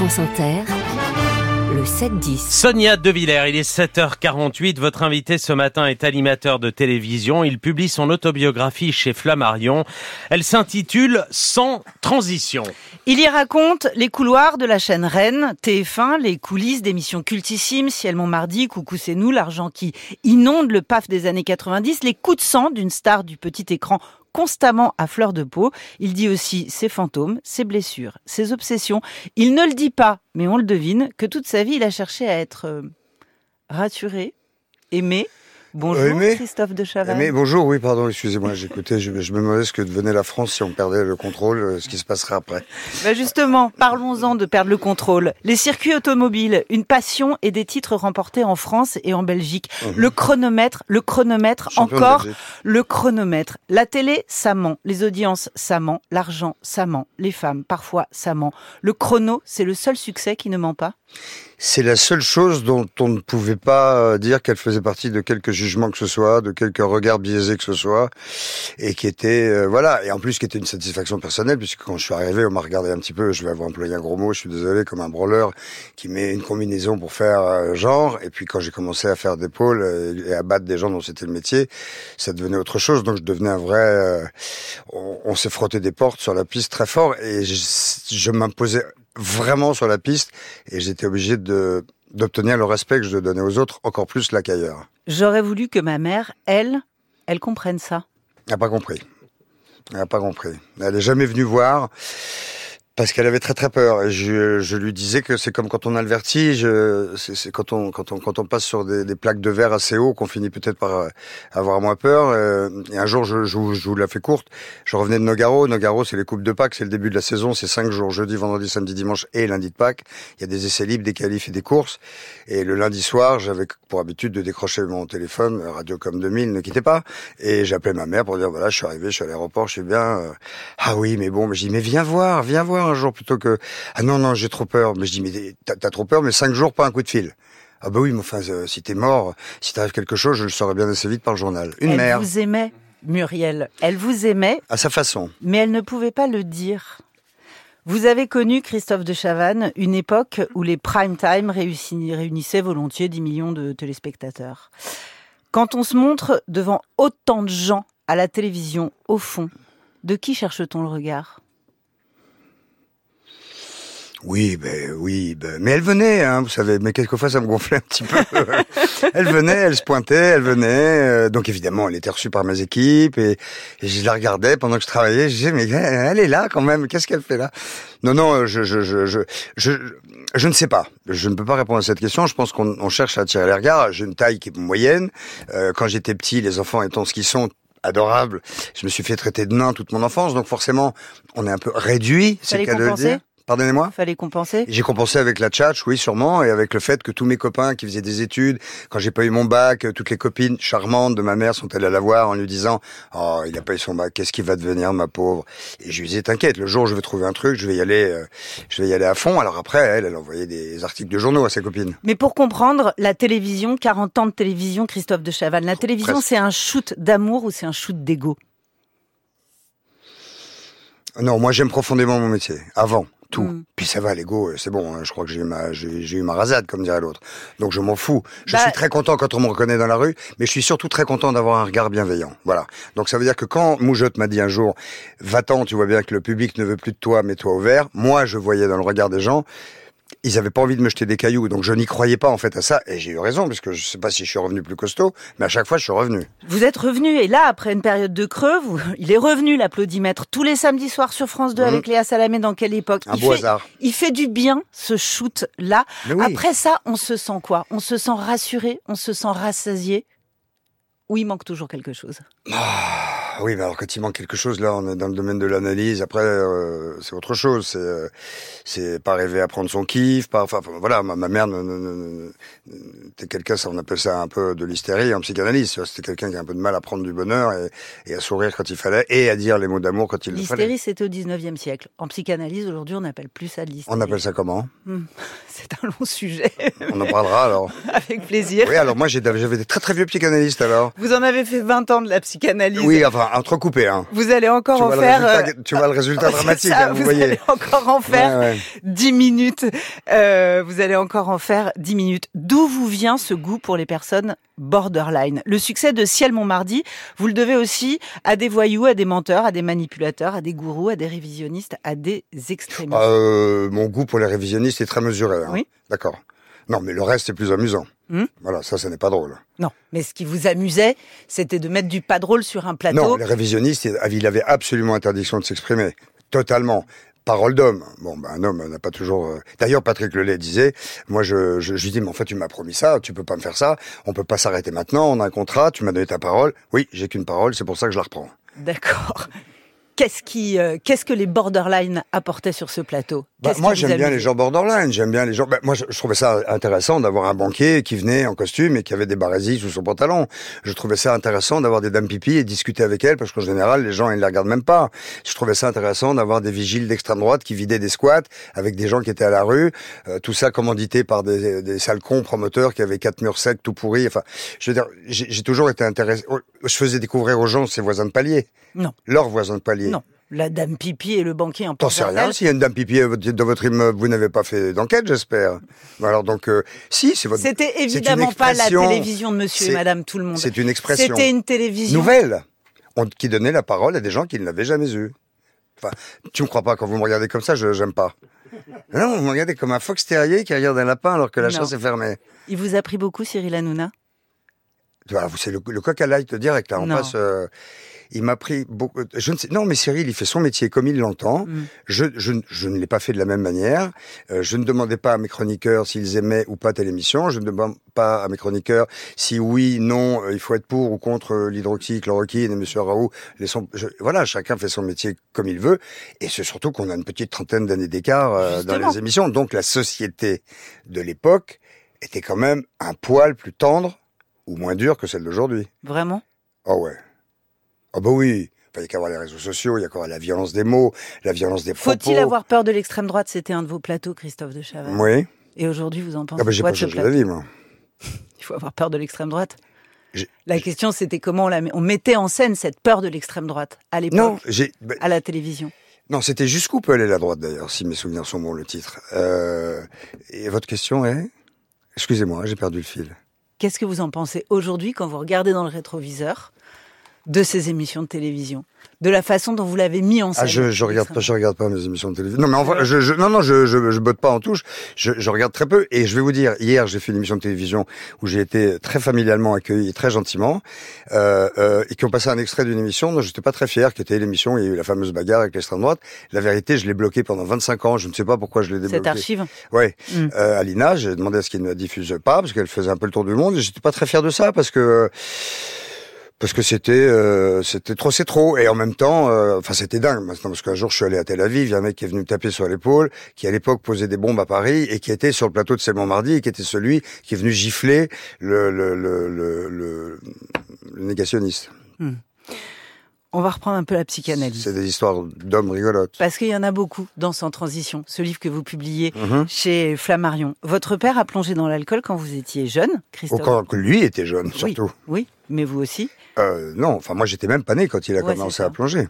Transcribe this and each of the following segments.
France Inter, le 7-10. Sonia De Villers, il est 7h48. Votre invité ce matin est animateur de télévision. Il publie son autobiographie chez Flammarion. Elle s'intitule Sans transition. Il y raconte les couloirs de la chaîne Rennes, TF1, les coulisses d'émissions cultissimes, Ciel Montmardi, Coucou c'est nous, l'argent qui inonde le paf des années 90, les coups de sang d'une star du petit écran constamment à fleur de peau. Il dit aussi ses fantômes, ses blessures, ses obsessions. Il ne le dit pas, mais on le devine, que toute sa vie, il a cherché à être euh, rassuré, aimé, Bonjour Aimé Christophe de Chavannes. Mais bonjour, oui, pardon, excusez-moi, j'écoutais, je, je me demandais ce que devenait la France si on perdait le contrôle, euh, ce qui se passerait après. Bah justement, parlons-en de perdre le contrôle. Les circuits automobiles, une passion et des titres remportés en France et en Belgique. Mhm. Le chronomètre, le chronomètre, Champion encore le chronomètre. La télé, ça ment. Les audiences, ça ment. L'argent, ça ment. Les femmes, parfois, ça ment. Le chrono, c'est le seul succès qui ne ment pas? C'est la seule chose dont on ne pouvait pas euh, dire qu'elle faisait partie de quelque jugement que ce soit, de quelque regard biaisé que ce soit, et qui était, euh, voilà, et en plus qui était une satisfaction personnelle, puisque quand je suis arrivé, on m'a regardé un petit peu, je vais avoir employé un gros mot, je suis désolé, comme un branleur qui met une combinaison pour faire euh, genre, et puis quand j'ai commencé à faire des pôles euh, et à battre des gens dont c'était le métier, ça devenait autre chose, donc je devenais un vrai, on, s'est frotté des portes sur la piste très fort, et je m'imposais vraiment sur la piste, et j'étais obligé de d'obtenir le respect que je donnais aux autres, encore plus là qu'ailleurs. J'aurais voulu que ma mère, elle, elle comprenne ça. Elle n'a pas compris. Elle n'a pas compris. Elle n'est jamais venue voir parce qu'elle avait très très peur. Je, je lui disais que c'est comme quand on a le vertige, c'est quand on quand on quand on passe sur des, des plaques de verre assez haut qu'on finit peut-être par euh, avoir moins peur. Euh, Et un jour, je, je, je vous la fais courte. Je revenais de Nogaro. Nogaro, c'est les coupes de Pâques, c'est le début de la saison. C'est cinq jours jeudi, vendredi, samedi, dimanche et lundi de Pâques. Il y a des essais libres, des qualifs et des courses. Et le lundi soir, j'avais pour habitude de décrocher mon téléphone, Radiocom 2000, ne quittez pas. Et j'appelais ma mère pour dire voilà, je suis arrivé, je suis à l'aéroport, je suis bien. Euh, Ah oui, mais bon, mais je dis mais viens voir, viens voir un jour plutôt que ah non non, j'ai trop peur. Mais je dis mais t'as trop peur, mais cinq jours pas un coup de fil. Ah bah oui, mais enfin euh, si t'es mort, si t'arrive quelque chose, je le saurais bien assez vite par le journal. Une elle mère vous aimait, Muriel. Elle vous aimait, à sa façon. mais elle ne pouvait pas le dire. Vous avez connu, Christophe de Chavannes, une époque où les prime time réunissaient volontiers 10 millions de téléspectateurs. Quand on se montre devant autant de gens à la télévision, au fond, de qui cherche-t-on le regard? Oui, ben oui, ben, mais elle venait, hein, vous savez, mais quelquefois ça me gonflait un petit peu. elle venait, elle se pointait, elle venait, euh, donc évidemment elle était reçue par mes équipes et, et je la regardais pendant que je travaillais, je disais mais elle, est là quand même, qu'est-ce qu'elle fait là? Non, non, je, je, je, je, je, je ne sais pas, je ne peux pas répondre à cette question, je pense qu'on on cherche à attirer les regards, j'ai une taille qui est moyenne, Euh, quand j'étais petit, les enfants étant ce qu'ils sont, adorables, je me suis fait traiter de nain toute mon enfance, donc forcément on est un peu réduit, c'est le cas de le dire. Pardonnez-moi Fallait compenser? J'ai compensé avec la tchatch, oui, sûrement, et avec le fait que tous mes copains qui faisaient des études, quand j'ai pas eu mon bac, euh, toutes les copines charmantes de ma mère sont allées la voir en lui disant « Oh, il a pas eu son bac, qu'est-ce qu'il va devenir, ma pauvre ?» Et je lui disais « T'inquiète, le jour où je vais trouver un truc, je vais y aller, euh, je vais y aller à fond. » Alors après, elle, elle envoyait des articles de journaux à ses copines. Mais pour comprendre, la télévision, 40 ans de télévision, Christophe de Chavannes, la télévision, c'est un shoot d'amour ou c'est un shoot d'ego? Non, moi j'aime profondément mon métier, avant tout. Mm. Puis ça va, l'ego, euh, c'est bon. hein, je crois que j'ai eu ma, j'ai j'ai eu ma rasade, comme dirait l'autre. Donc je m'en fous. Je Bah- suis très content quand on me reconnaît dans la rue, mais je suis surtout très content d'avoir un regard bienveillant. Voilà. Donc ça veut dire que quand Moujotte m'a dit un jour, va-t'en, tu vois bien que le public ne veut plus de toi, mets-toi au vert. Moi, je voyais dans le regard des gens. Ils avaient pas envie de me jeter des cailloux, donc je n'y croyais pas en fait à ça, et j'ai eu raison, parce que je sais pas si je suis revenu plus costaud, mais à chaque fois je suis revenu. Vous êtes revenu et là, après une période de creux, vous, il est revenu l'applaudimètre tous les samedis soirs sur France 2 Mhm. avec Léa Salamé. Dans quelle époque Un il beau fait, hasard. Il fait du bien ce shoot là. Mais oui. Après ça, on se sent quoi? On se sent rassuré, on se sent rassasié. Ou il manque toujours quelque chose? Ah oui, mais alors quand il manque quelque chose, là, on est dans le domaine de l'analyse. Après, euh, c'est autre chose. C'est, euh, c'est pas rêver à prendre son kiff. Pas, enfin, voilà, ma, ma mère, était quelqu'un, ça, on appelle ça un peu de l'hystérie en psychanalyse. C'était quelqu'un qui a un peu de mal à prendre du bonheur et, et à sourire quand il fallait et à dire les mots d'amour quand il le fallait. L'hystérie, c'était au 19e siècle. En psychanalyse, aujourd'hui, on n'appelle plus ça de l'hystérie. On appelle ça comment? C'est un long sujet. On en parlera alors. avec plaisir. Oui, alors moi, j'avais des très très vieux psychanalystes alors. Vous en avez fait 20 ans de la psychanalyse. Oui, enfin, entrecoupé, hein. Vous allez encore Tu en faire. euh, tu vois le résultat dramatique, ça, hein, vous, vous voyez. allez encore en faire Ouais, ouais. 10 minutes. Euh, vous allez encore en faire 10 minutes. D'où vous vient ce goût pour les personnes borderline? Le succès de Ciel Montmardi, vous le devez aussi à des voyous, à des menteurs, à des manipulateurs, à des gourous, à des révisionnistes, à des extrémistes. Euh, mon goût pour les révisionnistes est très mesuré. hein. Oui. D'accord. Non, mais le reste est plus amusant. Hmm. Voilà, ça, ce n'est pas drôle. Non, mais ce qui vous amusait, c'était de mettre du pas drôle sur un plateau. Non, les révisionnistes, il avait absolument interdiction de s'exprimer. Totalement. Parole d'homme. Bon, ben, un homme n'a pas toujours. euh, D'ailleurs, Patrick Lelay disait, moi, je, je, dis, mais en fait, tu m'as promis ça, tu peux pas me faire ça, on peut pas s'arrêter maintenant, on a un contrat, tu m'as donné ta parole. Oui, j'ai qu'une parole, c'est pour ça que je la reprends. D'accord. Qu'est-ce qui, euh, qu'est-ce que les borderline apportaient sur ce plateau? Bah, moi, j'aime bien les gens borderline. J'aime bien les gens. Bah, moi, je, je trouvais ça intéressant d'avoir un banquier qui venait en costume et qui avait des barésies sous son pantalon. Je trouvais ça intéressant d'avoir des dames pipi et discuter avec elles parce qu'en général, les gens ils les regardent même pas. Je trouvais ça intéressant d'avoir des vigiles d'extrême droite qui vidaient des squats avec des gens qui étaient à la rue. Euh, tout ça commandité par des, des sales cons promoteurs qui avaient quatre murs secs tout pourris. Enfin, je veux dire, j'ai j'ai toujours été intéressé. Je faisais découvrir aux gens ses voisins de palier. Non. Leurs voisins de palier. Non, la dame pipi et le banquier en T'en sais rien, s'il y a une dame pipi dans votre immeuble, vous n'avez pas fait d'enquête, j'espère. Alors donc, euh, si, c'est votre... C'était évidemment pas la télévision de monsieur et madame tout le monde. C'est une expression C'était une télévision. nouvelle on- qui donnait la parole à des gens qui ne l'avaient jamais eue. Enfin, tu me crois pas, quand vous me regardez comme ça, je j'aime pas. Non, vous me regardez comme un fox terrier qui regarde un lapin alors que la Non. chasse est fermée. Il vous a pris beaucoup, Cyril Hanouna? C'est le, le coq à light direct. Là, on Non. passe. euh, il m'a pris beaucoup. Je ne sais. Non, mais Cyril, il fait son métier comme il l'entend. Mm. Je, je, je ne l'ai pas fait de la même manière. Euh, je ne demandais pas à mes chroniqueurs s'ils aimaient ou pas telle émission. Je ne demande pas à mes chroniqueurs si oui, non, euh, il faut être pour ou contre euh, l'hydroxychloroquine et Monsieur Raoult. Les son- je- voilà, chacun fait son métier comme il veut. Et c'est surtout qu'on a une petite trentaine d'années d'écart euh, dans les émissions. Donc la société de l'époque était quand même un poil plus tendre ou moins dure que celle d'aujourd'hui. Vraiment? Ah ouais. Ah bah oui. Enfin, il n'y a qu'à voir les réseaux sociaux, il y a qu'à voir la violence des mots, la violence des propos. Faut-il avoir peur de l'extrême droite? C'était un de vos plateaux, Christophe de Chavannes. Oui. Et aujourd'hui, vous en pensez Ah bah j'ai quoi pas changé d'avis, moi. Il faut avoir peur de l'extrême droite. La question, c'était comment on, la met- on mettait en scène cette peur de l'extrême droite à l'époque, Non, j'ai. bah, à la télévision. non, c'était jusqu'où peut aller la droite d'ailleurs, si mes souvenirs sont bons, le titre. Euh, et votre question est? Excusez-moi, j'ai perdu le fil. Qu'est-ce que vous en pensez aujourd'hui quand vous regardez dans le rétroviseur? De ces émissions de télévision, de la façon dont vous l'avez mis en scène Ah, je, je regarde pas, je regarde pas mes émissions de télévision. Non, mais enfin, je, je, non, non, je, je, je botte pas en touche. Je, je regarde très peu. Et je vais vous dire, hier, j'ai fait une émission de télévision où j'ai été très familialement accueilli, et très gentiment, euh, euh, et qui ont passé un extrait d'une émission dont j'étais pas très fier, qui était l'émission où il y a eu la fameuse bagarre avec l'extrême droite. La vérité, je l'ai bloqué pendant 25 ans. Je ne sais pas pourquoi je l'ai Cette débloqué. archive Ouais, Mm. euh, Alina, j'ai demandé à ce qu'elle ne la diffuse pas parce qu'elle faisait un peu le tour du monde. et J'étais pas très fier de ça parce que parce que c'était euh, c'était trop c'est trop et en même temps euh, enfin c'était dingue maintenant parce qu'un jour je suis allé à Tel Aviv, il y a un mec qui est venu me taper sur l'épaule, qui à l'époque posait des bombes à Paris et qui était sur le plateau de Selman Mardi et qui était celui qui est venu gifler le le le le, le- le négationniste. On va reprendre un peu la psychanalyse. C'est des histoires d'hommes rigolotes. Parce qu'il y en a beaucoup dans Sans Transition, ce livre que vous publiez Mhm. chez Flammarion. Votre père a plongé dans l'alcool quand vous étiez jeune, Christophe quand lui était jeune surtout. oui, mais vous aussi. Euh, non, enfin moi j'étais même pas né quand il a Ouais, commencé à plonger.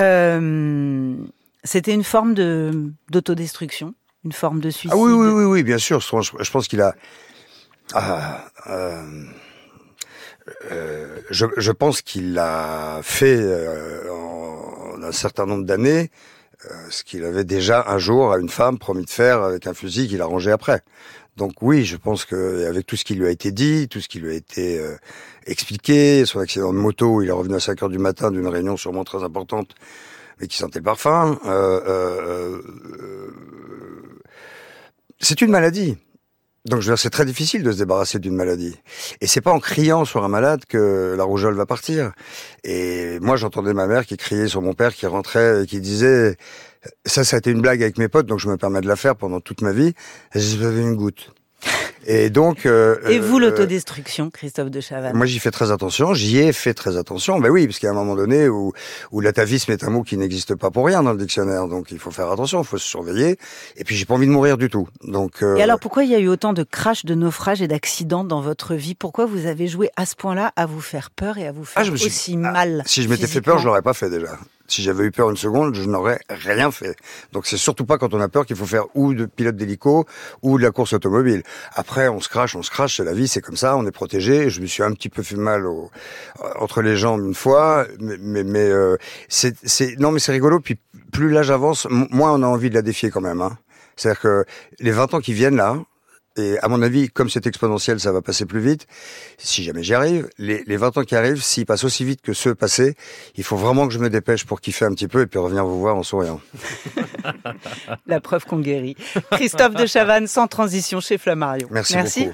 Euh, C'était une forme de d'autodestruction, une forme de suicide. Ah oui, oui, oui, oui, bien sûr. Je, pense- je pense qu'il a. Ah, euh, euh, je, je pense qu'il a fait euh, en un certain nombre d'années euh, ce qu'il avait déjà un jour à une femme promis de faire avec un fusil qu'il a rangé après. Donc oui, je pense que avec tout ce qui lui a été dit, tout ce qui lui a été euh, expliqué, son accident de moto, il est revenu à 5 heures du matin d'une réunion sûrement très importante, mais qui sentait le parfum. euh, c'est une maladie. Donc je veux dire, c'est très difficile de se débarrasser d'une maladie. Et c'est pas en criant sur un malade que la rougeole va partir. Et moi, j'entendais ma mère qui criait sur mon père qui rentrait et qui disait, ça, ça a été une blague avec mes potes, donc je me permets de la faire pendant toute ma vie. J'ai j'avais une goutte. Et donc. Euh, et vous, l'autodestruction, Christophe de Chavannes Moi, j'y fais très attention. J'y ai fait très attention. Ben oui, parce qu'il y a un moment donné où, où l'atavisme est un mot qui n'existe pas pour rien dans le dictionnaire. Donc, il faut faire attention, il faut se surveiller. Et puis, j'ai pas envie de mourir du tout. Donc. Et alors, pourquoi il y a eu autant de crashs, de naufrages et d'accidents dans votre vie? Pourquoi vous avez joué à ce point-là à vous faire peur et à vous faire ah, aussi ah, mal Si je m'étais fait peur, je l'aurais pas fait déjà. Si j'avais eu peur une seconde, je n'aurais rien fait. Donc c'est surtout pas quand on a peur qu'il faut faire ou de pilote d'hélico ou de la course automobile. Après, on se crache, on se crache, c'est la vie, c'est comme ça, on est protégé. Je me suis un petit peu fait mal au, entre les jambes une fois, mais, mais, euh, c'est, non mais c'est rigolo. Puis plus l'âge avance, moins on a envie de la défier quand même. Hein. C'est-à-dire que les 20 ans qui viennent là, et à mon avis, comme c'est exponentiel, ça va passer plus vite. Si jamais j'y arrive, les, les 20 ans qui arrivent, s'ils passent aussi vite que ceux passés, il faut vraiment que je me dépêche pour kiffer un petit peu et puis revenir vous voir en souriant. La preuve qu'on guérit. Christophe de Chavannes, sans transition chez Flammarion. Merci, Merci. beaucoup.